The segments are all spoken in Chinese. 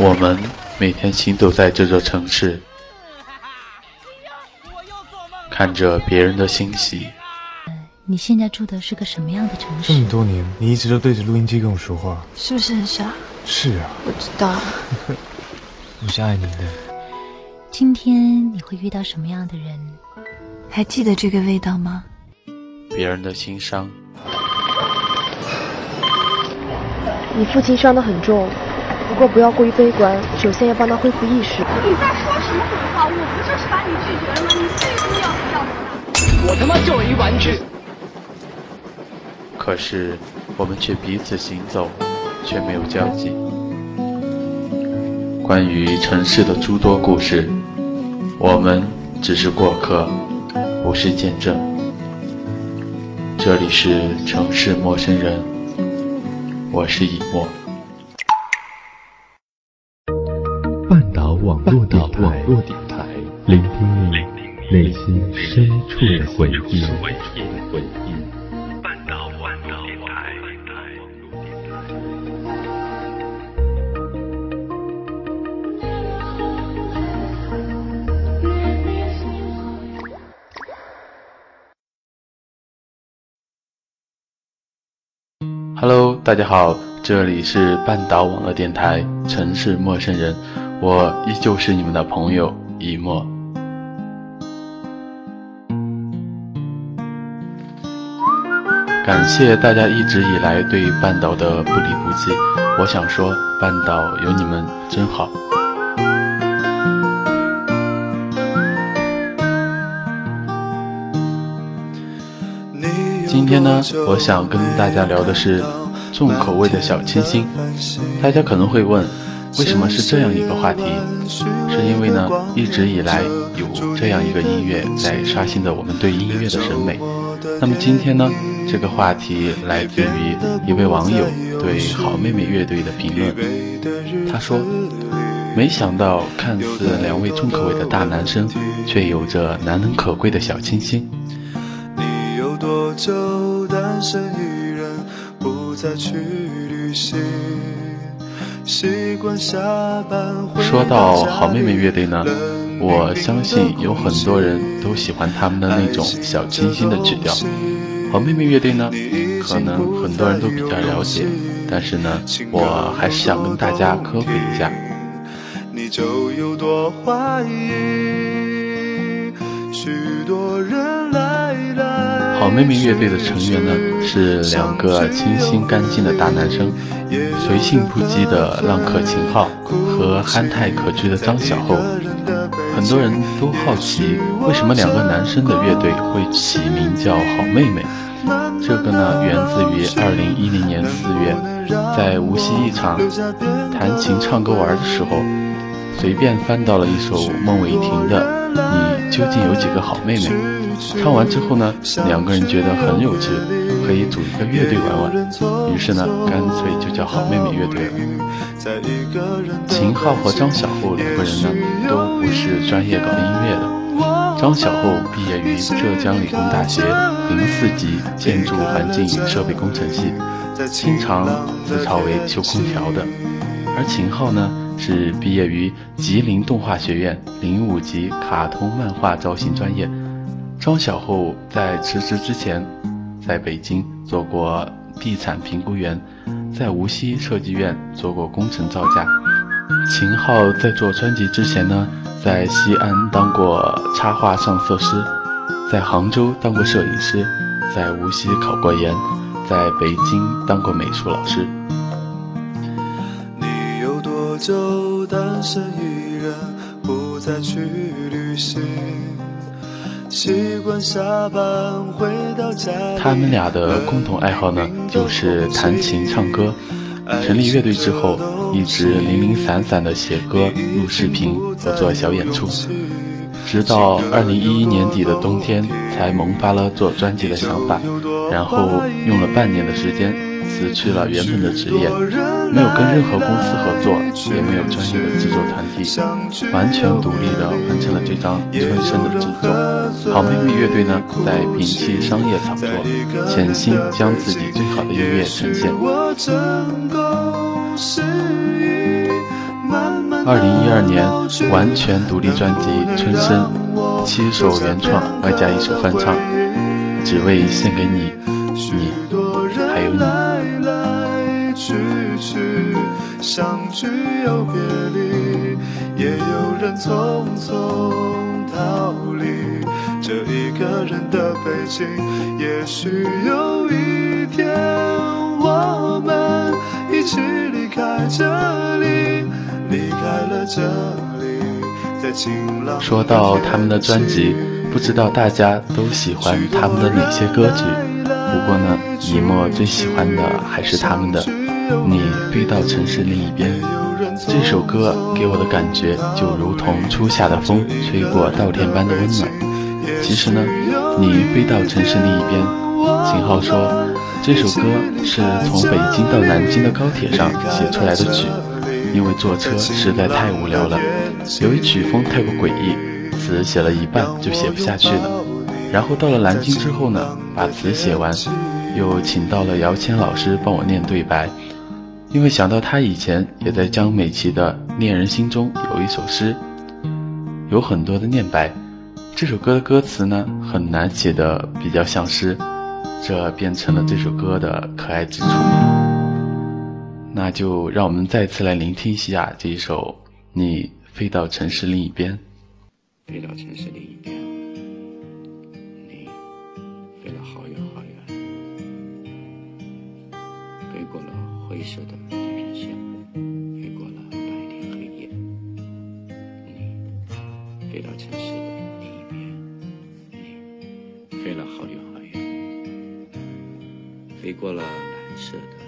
我们每天行走在这座城市，看着别人的欣喜。你现在住的是个什么样的城市？这么多年，你一直都对着录音机跟我说话，是不是很傻？是啊，我知道。我是爱你的。今天你会遇到什么样的人？还记得这个味道吗？别人的心伤。你父亲伤得很重。不过不要过于悲观，首先要帮他恢复意识。你在说什么鬼话？我不就是把你拒绝了吗？你最终要不要我他妈就一玩具。可是我们却彼此行走，却没有交集。关于城市的诸多故事，我们只是过客，不是见证。这里是城市陌生人，我是以沫。网络电台，聆听你内心深处的回忆。半岛网络电台。Hello，大家好，这里是半岛网络电台，城市陌生人。我依旧是你们的朋友一墨。感谢大家一直以来对半岛的不离不弃。我想说，半岛有你们真好。今天呢，我想跟大家聊的是重口味的小清新。大家可能会问。为什么是这样一个话题？是因为呢，一直以来有这样一个音乐在刷新着我们对音乐的审美。那么今天呢，这个话题来自于一位网友对好妹妹乐队的评论。他说：“没想到看似两位重口味的大男生，却有着难能可贵的小清新。”你有多久单身一人，不再去旅行？说到好妹妹乐队呢，我相信有很多人都喜欢他们的那种小清新的曲调。好妹妹乐队呢，可能很多人都比较了解，但是呢，我还是想跟大家科普一下。好妹妹乐队的成员呢，是两个清新干净的大男生，随性不羁的浪客秦昊和憨态可掬的张小厚。很多人都好奇，为什么两个男生的乐队会起名叫好妹妹？这个呢，源自于二零一零年四月，在无锡一场弹琴唱歌玩的时候，随便翻到了一首孟伟霆的《你究竟有几个好妹妹》。唱完之后呢，两个人觉得很有趣，可以组一个乐队玩玩。于是呢，干脆就叫好妹妹乐队了。秦昊和张小厚两个人呢，都不是专业搞音乐的。张小厚毕业于浙江理工大学零四级建筑环境与设备工程系，经常自嘲为修空调的。而秦昊呢，是毕业于吉林动画学院零五级卡通漫画造型专业。张小厚在辞职之前，在北京做过地产评估员，在无锡设计院做过工程造价。秦昊在做专辑之前呢，在西安当过插画上色师，在杭州当过摄影师，在无锡考过研，在北京当过美术老师。你有多久单身一人，不再去旅行？他们俩的共同爱好呢，就是弹琴唱歌。成立乐队之后，一直零零散散的写歌、录视频和做小演出，直到二零一一年底的冬天，才萌发了做专辑的想法。然后用了半年的时间。辞去了原本的职业，没有跟任何公司合作，也没有专业的制作团体，完全独立的完成了这张春生的制作。好妹妹乐队呢，在摒弃商业炒作，潜心将自己最好的音乐呈现。二零一二年完全独立专辑《春生》，七首原创外加一首翻唱，只为献给你，你还有你。相聚又别离，也有人匆匆逃离。这一个人的北京，也许有一天我们一起离开这里。说到他们的专辑，不知道大家都喜欢他们的哪些歌曲？不过呢，以沫最喜欢的还是他们的《你飞到城市另一边》这首歌，给我的感觉就如同初夏的风吹过稻田般的温暖。其实呢，《你飞到城市另一边》，秦昊说这首歌是从北京到南京的高铁上写出来的曲。因为坐车实在太无聊了，由于曲风太过诡异，词写了一半就写不下去了。然后到了南京之后呢，把词写完，又请到了姚谦老师帮我念对白。因为想到他以前也在江美琪的《恋人心中》有一首诗，有很多的念白。这首歌的歌词呢很难写的比较像诗，这变成了这首歌的可爱之处。那就让我们再次来聆听一下这一首《你飞到城市另一边》。飞到城市另一边，你飞了好远好远，飞过了灰色的地平线，飞过了白天黑夜。你飞到城市的另一边，你飞了好远好远，飞过了蓝色的。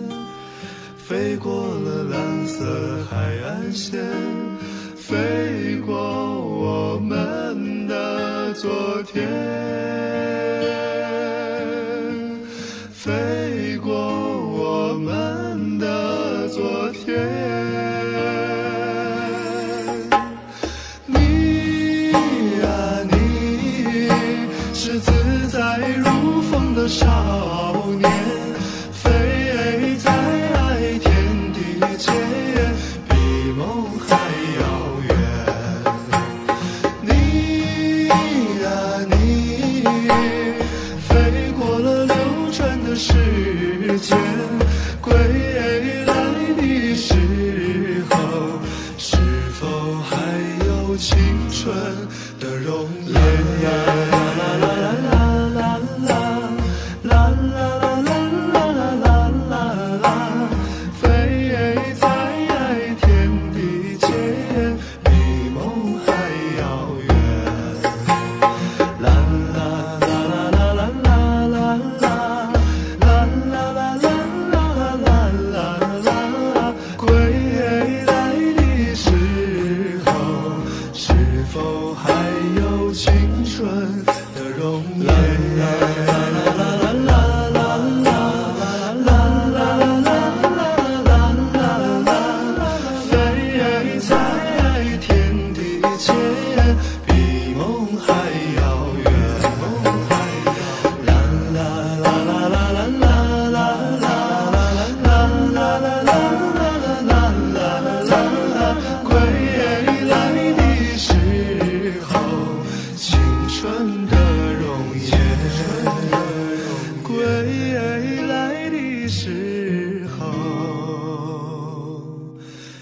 飞过了蓝色海岸线，飞过我们的昨天，飞过我们的昨天。你呀你，是自在如风的少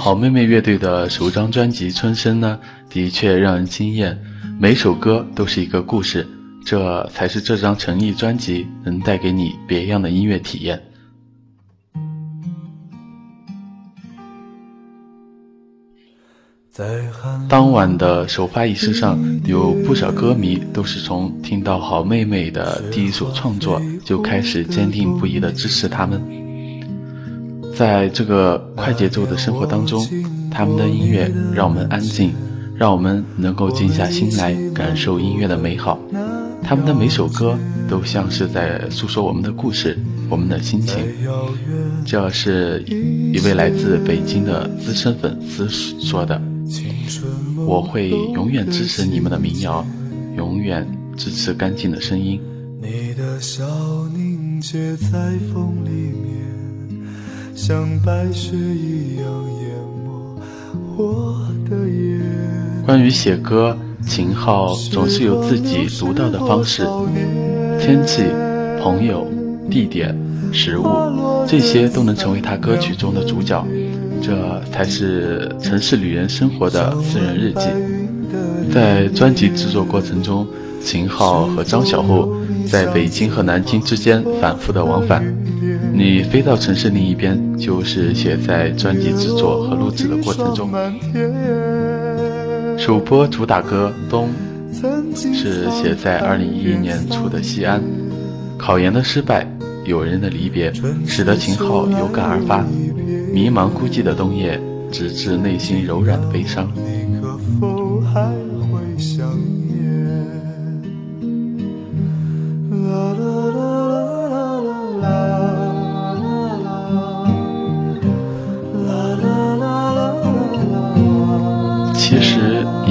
好妹妹乐队的首张专辑《春生》呢，的确让人惊艳，每首歌都是一个故事，这才是这张诚意专辑能带给你别样的音乐体验。当晚的首发仪式上，有不少歌迷都是从听到好妹妹的第一首创作就开始坚定不移的支持他们。在这个快节奏的生活当中，他们的音乐让我们安静，让我们能够静下心来感受音乐的美好。他们的每首歌都像是在诉说我们的故事，我们的心情。这是一位来自北京的资深粉丝说的。我会永远支持你们的民谣，永远支持干净的声音。你的笑凝结在风里面，像白雪一样淹没我的眼。关于写歌，秦昊总是有自己独到的方式。天气、朋友、地点、食物，这些都能成为他歌曲中的主角。这才是城市旅人生活的私人日记。在专辑制作过程中，秦昊和张小厚在北京和南京之间反复的往返。你飞到城市另一边，就是写在专辑制作和录制的过程中。首播主打歌《冬》是写在2011年初的西安。考研的失败，友人的离别，使得秦昊有感而发。迷茫孤寂的冬夜，直至内心柔软的悲伤。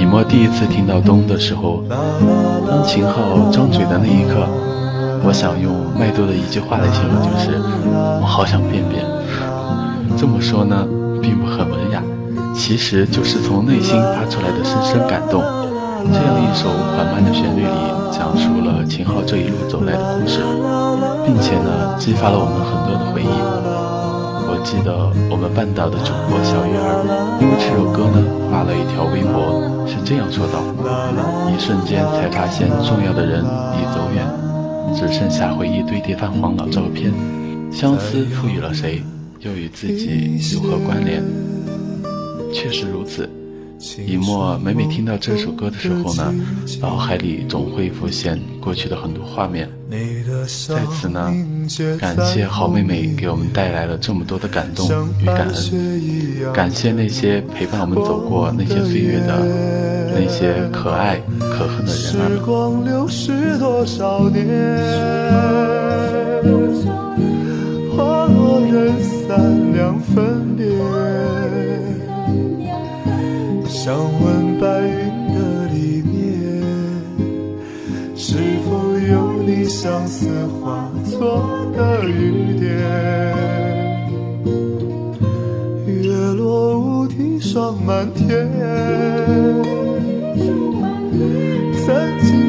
实，以沫第一次听到《冬》的时候，当秦昊张嘴的那一刻，我想用麦兜的一句话来形容，就是我好想便便。这么说呢，并不很文雅，其实就是从内心发出来的深深感动。这样一首缓慢的旋律里，讲述了秦昊这一路走来的故事，并且呢，激发了我们很多的回忆。记得我们半岛的主播小鱼儿，因为这首歌呢，发了一条微博，是这样说道：一瞬间才发现，重要的人已走远，只剩下回忆堆叠泛黄老照片，相思赋予了谁？又与自己有何关联？确实如此。以沫每每听到这首歌的时候呢，脑海里总会浮现过去的很多画面。在此呢，感谢好妹妹给我们带来了这么多的感动与感恩，感谢那些陪伴我们走过那些岁月的那些可爱可恨的人儿。分想问白云的里面，是否有你相思化作的雨点？月落乌啼霜满天，曾经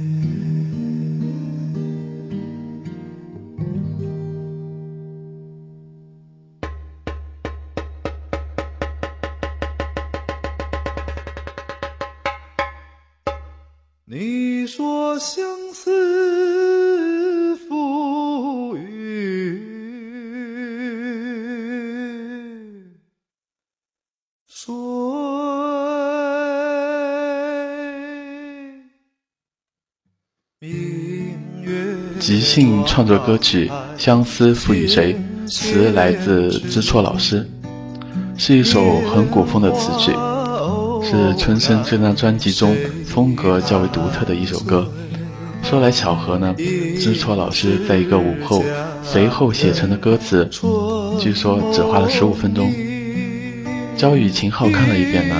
你说相思赋予谁？即兴创作歌曲《相思赋予谁》，词来自知错老师，是一首很古风的词曲。是《春生》这张专辑中风格较为独特的一首歌。说来巧合呢，知错老师在一个午后随后写成的歌词，据说只花了十五分钟。焦雨琴浩看了一遍呢，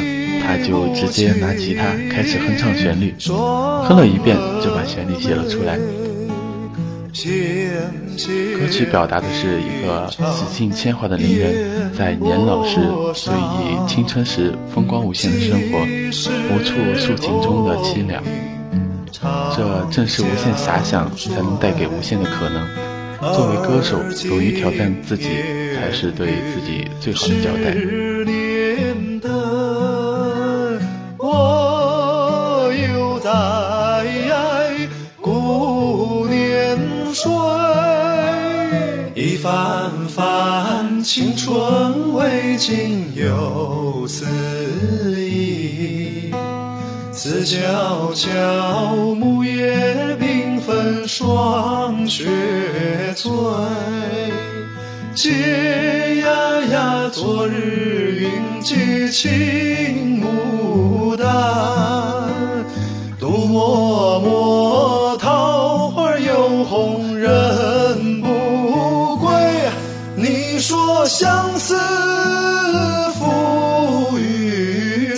他就直接拿吉他开始哼唱旋律，哼了一遍就把旋律写了出来。歌曲表达的是一个洗尽铅华的伶人，在年老时回忆青春时风光无限的生活，无处诉情中的凄凉。这正是无限遐想才能带给无限的可能。作为歌手，勇于挑战自己，才是对自己最好的交代。青春未尽又思忆，思悄悄木叶缤纷霜雪催。嗟呀呀，昨日云髻青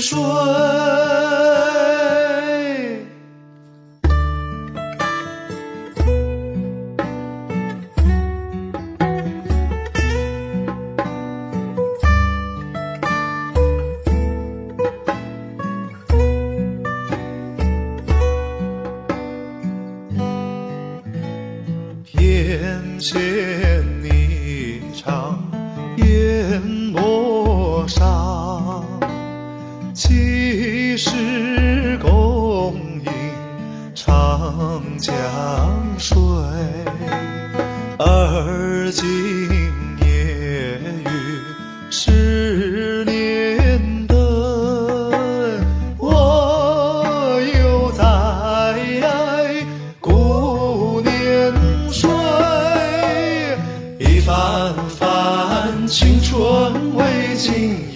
春未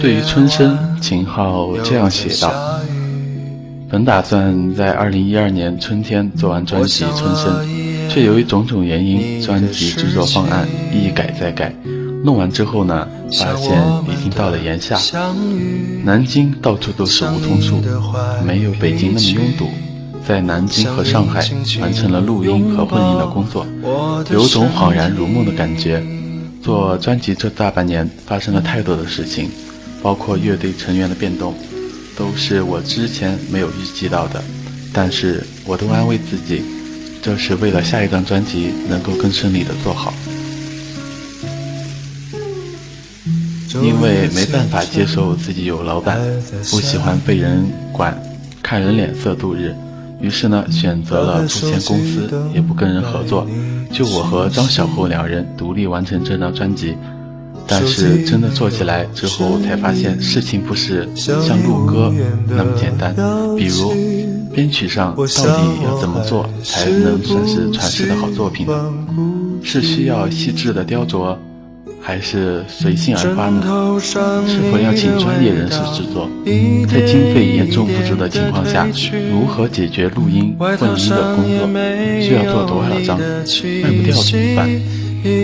对于春生，秦昊这样写道：“本打算在二零一二年春天做完专辑《春生》，却由于种种原因，专辑制作方案一改再改。弄完之后呢，发现已经到了炎夏，南京到处都是梧桐树，没有北京那么拥堵。在南京和上海完成了录音和混音的工作，有种恍然如梦的感觉。”做专辑这大半年发生了太多的事情，包括乐队成员的变动，都是我之前没有预计到的。但是我都安慰自己，这是为了下一张专辑能够更顺利的做好。因为没办法接受自己有老板，不喜欢被人管，看人脸色度日。于是呢，选择了不签公司，也不跟人合作，就我和张小厚两人独立完成这张专辑。但是真的做起来之后，才发现事情不是像录歌那么简单。比如编曲上到底要怎么做才能算是传世的好作品呢？是需要细致的雕琢？还是随性而发呢？是否要请专业人士制作？在经费严重不足的情况下，如何解决录音、混音的工作？需要做多少张？卖不掉怎么办？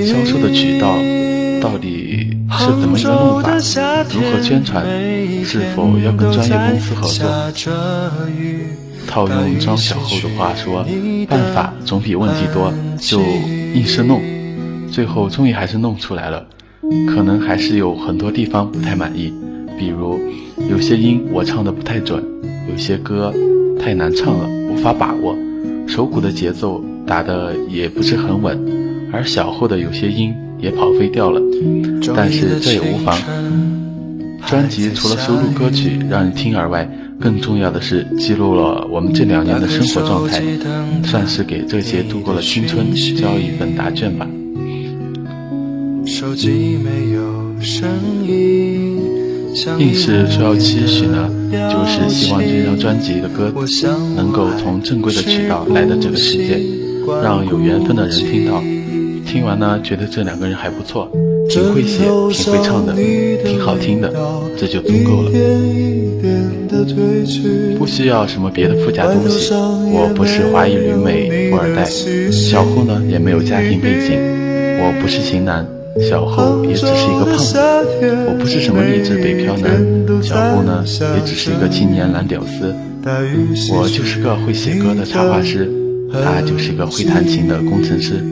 销售的渠道到底是怎么一个弄法？如何宣传？是否要跟专业公司合作？套用张小厚的话说：“办法总比问题多，就硬是弄。”最后终于还是弄出来了，可能还是有很多地方不太满意，比如有些音我唱的不太准，有些歌太难唱了，无法把握，手鼓的节奏打的也不是很稳，而小后的有些音也跑飞掉了。但是这也无妨，专辑除了收录歌曲让人听而外，更重要的是记录了我们这两年的生活状态，算是给这些度过了青春交一份答卷吧。手机没有声音。硬是说要期许呢，就是希望这张专辑的歌能够从正规的渠道来到这个世界，让有缘分的人听到。听完呢，觉得这两个人还不错，挺会写，挺会唱的，挺好听的，这就足够了。不需要什么别的附加东西。我不是华裔旅美富二代，小户呢也没有家庭背景，我不是型男。小后也只是一个胖子，我不是什么励志北漂男。小后呢，也只是一个青年蓝屌丝。我就是个会写歌的插画师，他就是一个会弹琴的工程师。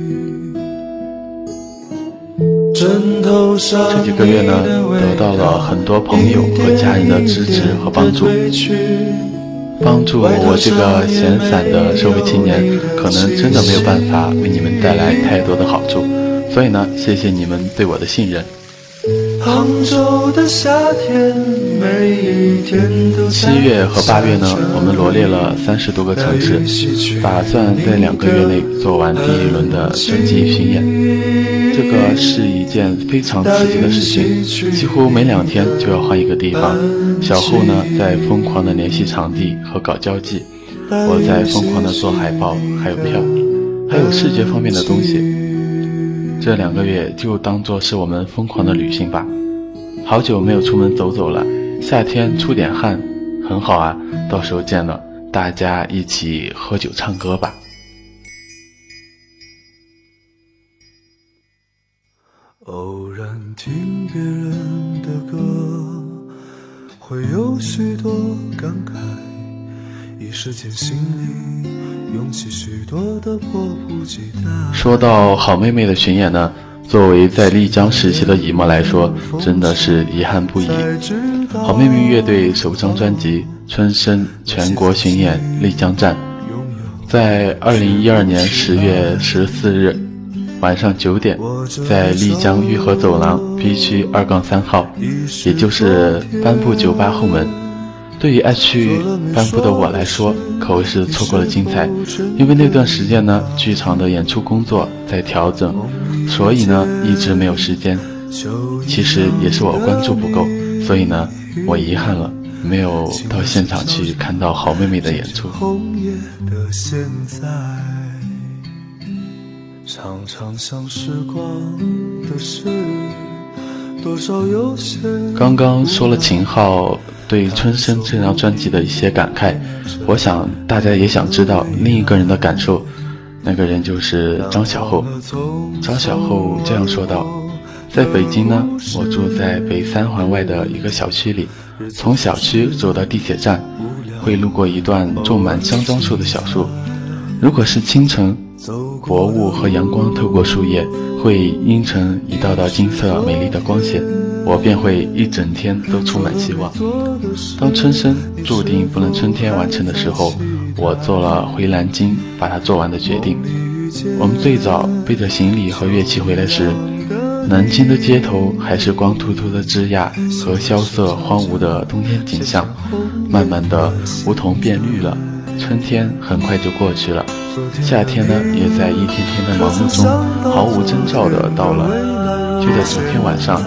这几个月呢，得到了很多朋友和家人的支持和帮助，帮助我这个闲散的社会青年，可能真的没有办法为你们带来太多的好处。所以呢，谢谢你们对我的信任。杭州的夏天，每一天都七月和八月呢，我们罗列了三十多个城市，打算在两个月内做完第一轮的春季巡演。这个是一件非常刺激的事情，几乎每两天就要换一个地方。小户呢，在疯狂的联系场地和搞交际，我在疯狂的做海报，还有票，还有视觉方面的东西。这两个月就当做是我们疯狂的旅行吧，好久没有出门走走了，夏天出点汗，很好啊。到时候见了，大家一起喝酒唱歌吧。偶然听别人的歌，会有许多感慨，时间心里。说到好妹妹的巡演呢，作为在丽江实习的乙莫来说，真的是遗憾不已。好妹妹乐队首张专辑《春生》全国巡演丽江站，在二零一二年十月十四日晚上九点，在丽江玉河走廊 B 区二杠三号，也就是颁布酒吧后门。对于爱去颁布的我来说，可谓是错过了精彩。因为那段时间呢，剧场的演出工作在调整，所以呢，一直没有时间。其实也是我关注不够，所以呢，我遗憾了，没有到现场去看到好妹妹的演出。常常想时光的事刚刚说了秦昊对《春生》这张专辑的一些感慨，我想大家也想知道另一个人的感受，那个人就是张小厚。张小厚这样说道：“在北京呢，我住在北三环外的一个小区里，从小区走到地铁站，会路过一段种满香樟树的小树。如果是清晨，薄雾和阳光透过树叶，会映成一道道金色美丽的光线。”我便会一整天都充满希望。当春生注定不能春天完成的时候，我做了回南京把它做完的决定。我们最早背着行李和乐器回来时，南京的街头还是光秃秃的枝桠和萧瑟荒芜的冬天景象。慢慢的，梧桐变绿了，春天很快就过去了，夏天呢，也在一天天的忙碌中毫无征兆的到了。就在昨天晚上。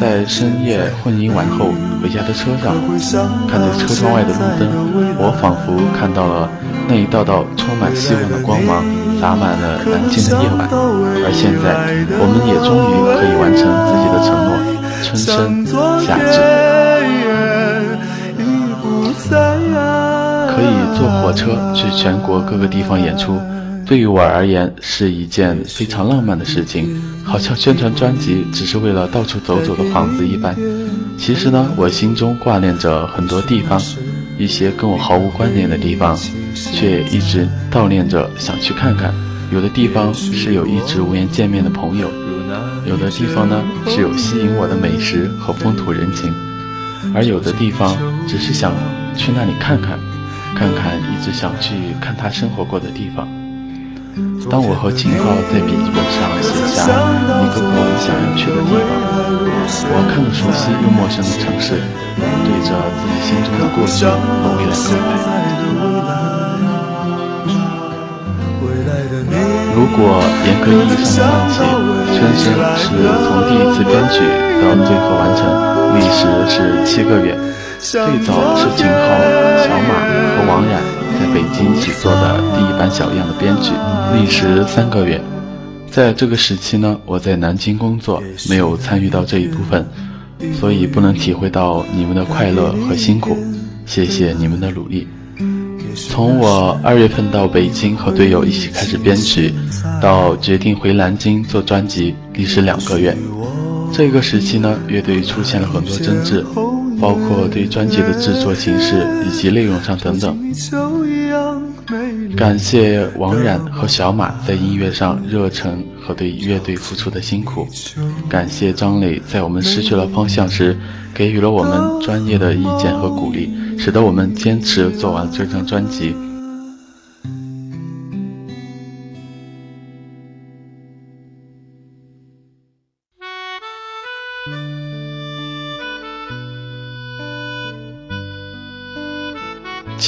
在深夜混音完后回家的车上，看着车窗外的路灯，我仿佛看到了那一道道充满希望的光芒，洒满了南京的夜晚。而现在，我们也终于可以完成自己的承诺：春生夏至，可以坐火车去全国各个地方演出。对于我而言是一件非常浪漫的事情，好像宣传专辑只是为了到处走走的幌子一般。其实呢，我心中挂念着很多地方，一些跟我毫无关联的地方，却一直悼念着想去看看。有的地方是有一直无缘见面的朋友，有的地方呢是有吸引我的美食和风土人情，而有的地方只是想去那里看看，看看一直想去看他生活过的地方。当我和秦昊在笔记本上写下一个个我们想要去的地方，我看着熟悉又陌生的城市，对着自己心中的过去和未来告白。如果严格意义上的算起，《春生》是从第一次编曲到最后完成，历时是七个月。最早是秦昊、小马和王冉。在北京一起做的第一版小样的编剧，历时三个月。在这个时期呢，我在南京工作，没有参与到这一部分，所以不能体会到你们的快乐和辛苦。谢谢你们的努力。从我二月份到北京和队友一起开始编曲，到决定回南京做专辑，历时两个月。这个时期呢，乐队出现了很多争执。包括对专辑的制作形式以及内容上等等。感谢王冉和小马在音乐上热忱和对乐队付出的辛苦。感谢张磊在我们失去了方向时给予了我们专业的意见和鼓励，使得我们坚持做完这张专辑。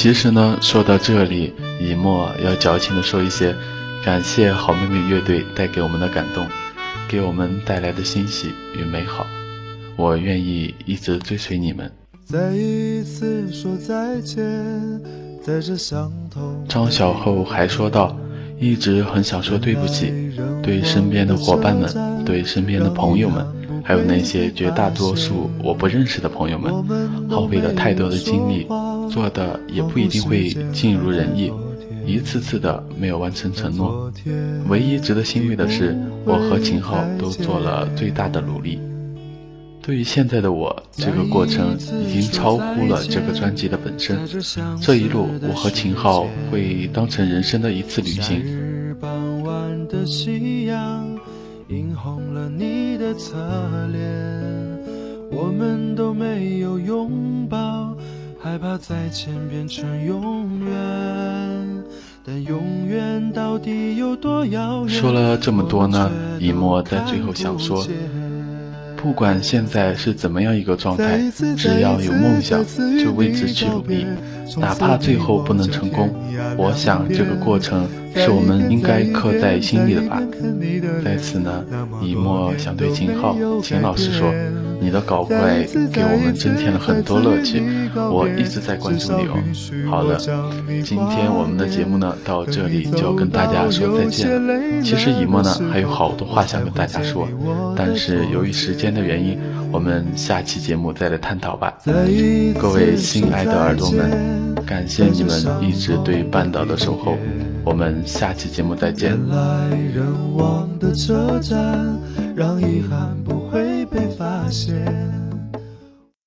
其实呢，说到这里，以沫要矫情的说一些，感谢好妹妹乐队带给我们的感动，给我们带来的欣喜与美好。我愿意一直追随你们。张小厚还说道，一直很想说对不起，对身边的伙伴们，对身边的朋友们，还有那些绝大多数我不认识的朋友们，耗费了太多的精力。做的也不一定会尽如人意，一次次的没有完成承诺。唯一值得欣慰的是，我和秦昊都做了最大的努力。对于现在的我，这个过程已经超乎了这个专辑的本身。这一路，我和秦昊会当成人生的一次旅行。我们都没有拥抱。害怕再见变成永远，但永远到底有多遥远？说了这么多呢，以沫在最后想说，不管现在是怎么样一个状态，只要有梦想，就为之去努力，哪怕最后不能成功，我想这个过程是我们应该刻在心里的吧。在此呢，以沫想对秦昊、秦老师说。你的搞怪给我们增添了很多乐趣，我一直在关注你哦。好了，今天我们的节目呢到这里就要跟大家说再见了。其实以沫呢还有好多话想跟大家说，但是由于时间的原因，我们下期节目再来探讨吧。各位心爱的耳朵们，感谢你们一直对半岛的守候，我们下期节目再见。人来人的车站，让遗憾不被发现。